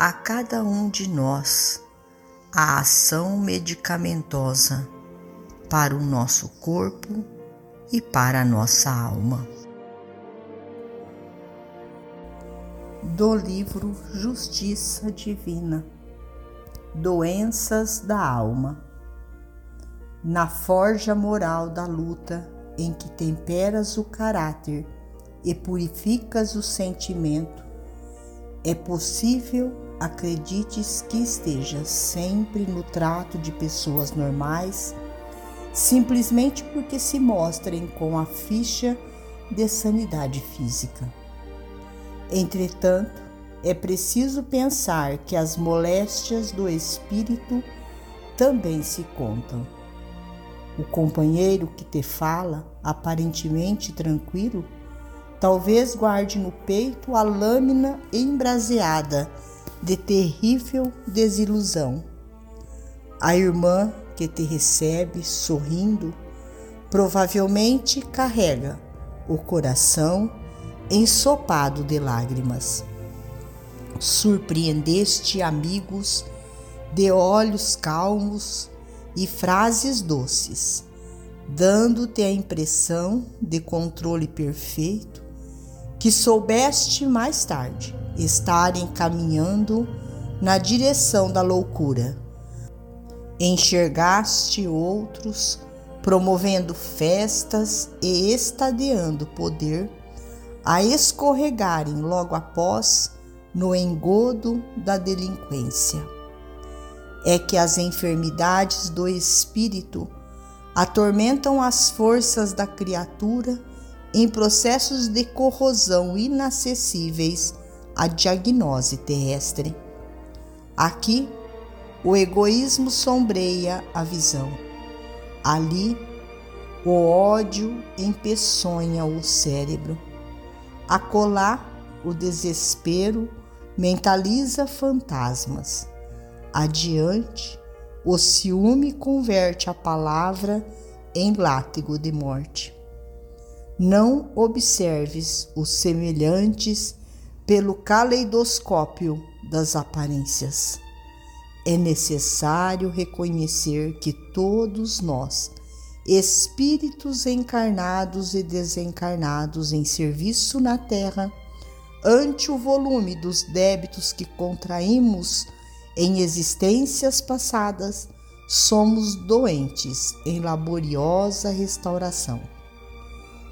a cada um de nós a ação medicamentosa para o nosso corpo e para a nossa alma. Do livro Justiça Divina Doenças da Alma Na forja moral da luta em que temperas o caráter e purificas o sentimento, é possível acredites que esteja sempre no trato de pessoas normais, simplesmente porque se mostrem com a ficha de sanidade física. Entretanto, é preciso pensar que as moléstias do espírito também se contam. O companheiro que te fala, aparentemente tranquilo, talvez guarde no peito a lâmina embraseada de terrível desilusão. A irmã que te recebe sorrindo provavelmente carrega o coração ensopado de lágrimas. Surpreendeste amigos de olhos calmos e frases doces, dando-te a impressão de controle perfeito que soubeste mais tarde estarem caminhando na direção da loucura. Enxergaste outros promovendo festas e estadeando poder a escorregarem logo após no engodo da delinquência. É que as enfermidades do espírito atormentam as forças da criatura em processos de corrosão inacessíveis à diagnose terrestre. Aqui, o egoísmo sombreia a visão. Ali, o ódio empeçonha o cérebro. Acolá, o desespero mentaliza fantasmas. Adiante, o ciúme converte a palavra em látego de morte. Não observes os semelhantes pelo caleidoscópio das aparências. É necessário reconhecer que todos nós, espíritos encarnados e desencarnados em serviço na Terra, ante o volume dos débitos que contraímos em existências passadas, somos doentes em laboriosa restauração.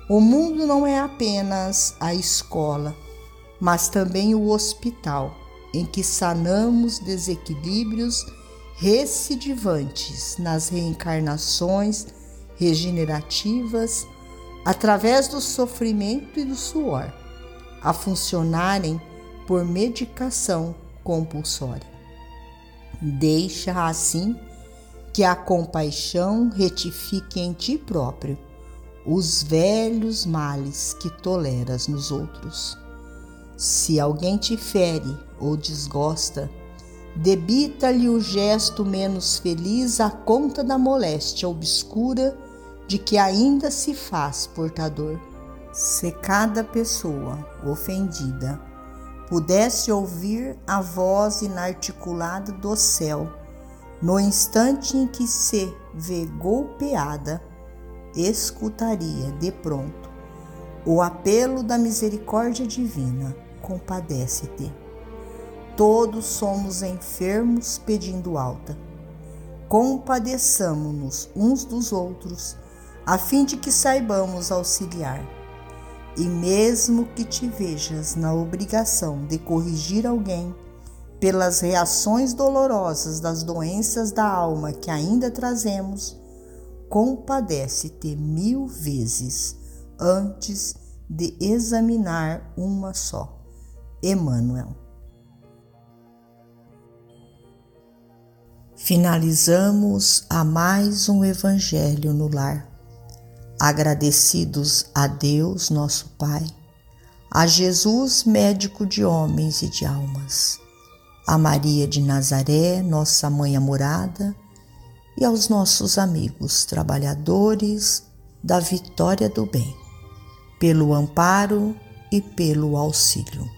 O mundo não é apenas a escola, mas também o hospital, em que sanamos desequilíbrios recidivantes nas reencarnações regenerativas através do sofrimento e do suor, a funcionarem por medicação compulsória. Deixa assim que a compaixão retifique em ti próprio os velhos males que toleras nos outros. Se alguém te fere ou desgosta, debita-lhe o gesto menos feliz à conta da moléstia obscura de que ainda se faz portador. Se cada pessoa ofendida pudesse ouvir a voz inarticulada do céu, no instante em que se vê golpeada, escutaria de pronto o apelo da misericórdia divina: compadece-te. todos somos enfermos pedindo alta. Compadeçamo-nos uns dos outros, a fim de que saibamos auxiliar. E mesmo que te vejas na obrigação de corrigir alguém pelas reações dolorosas das doenças da alma que ainda trazemos, compadece-te mil vezes antes de examinar uma só. Emmanuel. Finalizamos a mais um Evangelho no Lar. Agradecidos a Deus, nosso Pai, a Jesus, médico de homens e de almas, a Maria de Nazaré, nossa mãe amorada, e aos nossos amigos trabalhadores da vitória do bem, pelo amparo e pelo auxílio.